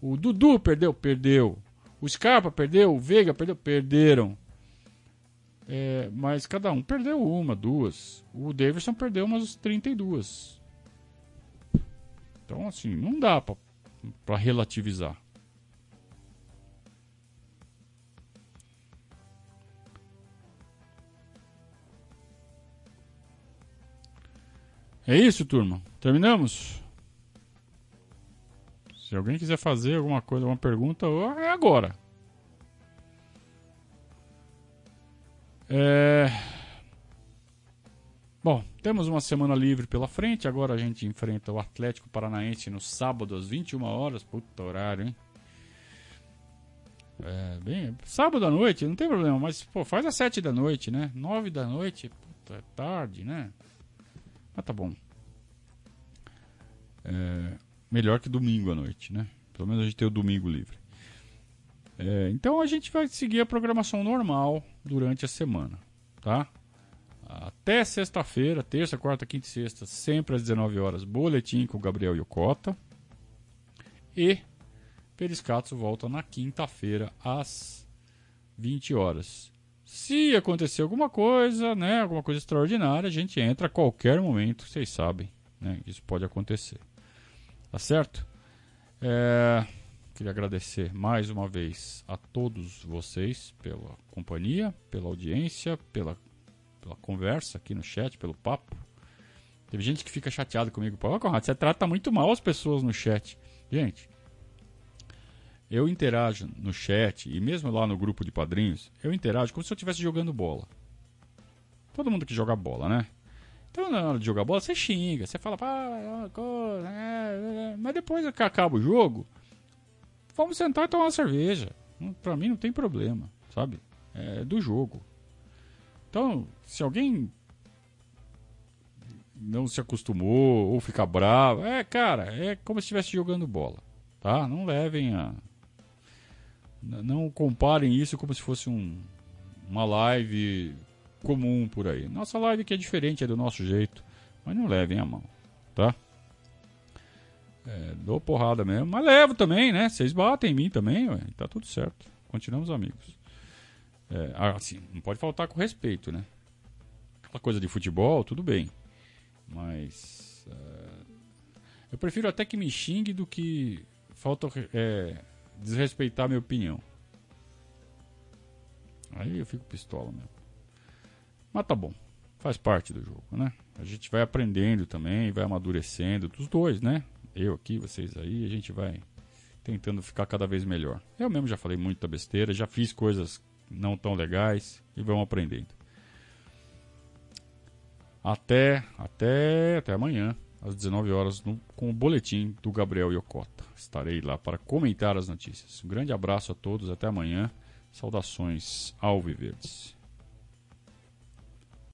O Dudu perdeu, perdeu. O Scarpa perdeu, o Veiga perdeu, perderam. É, mas cada um perdeu uma, duas. O Davidson perdeu umas 32. Então, assim, não dá para relativizar. É isso, turma. Terminamos? Se alguém quiser fazer alguma coisa, alguma pergunta, é agora. É... Bom, temos uma semana livre pela frente. Agora a gente enfrenta o Atlético Paranaense no sábado às 21 horas. Puta horário, hein? É, bem, sábado à noite, não tem problema, mas pô, faz às 7 da noite, né? 9 da noite, puta, é tarde, né? Mas tá bom. É, melhor que domingo à noite, né? Pelo menos a gente tem o domingo livre. É, então a gente vai seguir a programação normal durante a semana, tá? Até sexta-feira, terça, quarta, quinta e sexta, sempre às 19 horas, boletim com o Gabriel e o Cota. E Periscatso volta na quinta-feira às 20 horas. Se acontecer alguma coisa, né, alguma coisa extraordinária, a gente entra a qualquer momento, vocês sabem, né? Isso pode acontecer. Tá certo? É, queria agradecer mais uma vez a todos vocês pela companhia, pela audiência, pela, pela conversa aqui no chat, pelo papo. Teve gente que fica chateado comigo. Pô, Conrado, você trata muito mal as pessoas no chat. Gente, eu interajo no chat e mesmo lá no grupo de padrinhos, eu interajo como se eu estivesse jogando bola. Todo mundo que joga bola, né? Então, na hora de jogar bola, você xinga, você fala, ah, coisa, é, é. mas depois que acaba o jogo, vamos sentar e tomar uma cerveja. Pra mim não tem problema, sabe? É do jogo. Então, se alguém não se acostumou ou fica bravo, é, cara, é como se estivesse jogando bola, tá? Não levem a Não comparem isso como se fosse um, uma live comum por aí. Nossa live que é diferente, é do nosso jeito. Mas não levem a mão, tá? É, dou porrada mesmo, mas levo também, né? Vocês batem em mim também, ué, tá tudo certo. Continuamos amigos. É, assim, não pode faltar com respeito, né? Aquela coisa de futebol, tudo bem. Mas. É, eu prefiro até que me xingue do que falta é, desrespeitar a minha opinião. Aí eu fico pistola mesmo. Mas tá bom. Faz parte do jogo, né? A gente vai aprendendo também, vai amadurecendo, dos dois, né? Eu aqui, vocês aí, a gente vai tentando ficar cada vez melhor. Eu mesmo já falei muita besteira, já fiz coisas não tão legais e vamos aprendendo. Até, até, até amanhã, às 19 horas, no, com o boletim do Gabriel Yokota. Estarei lá para comentar as notícias. Um grande abraço a todos, até amanhã. Saudações alviverdes.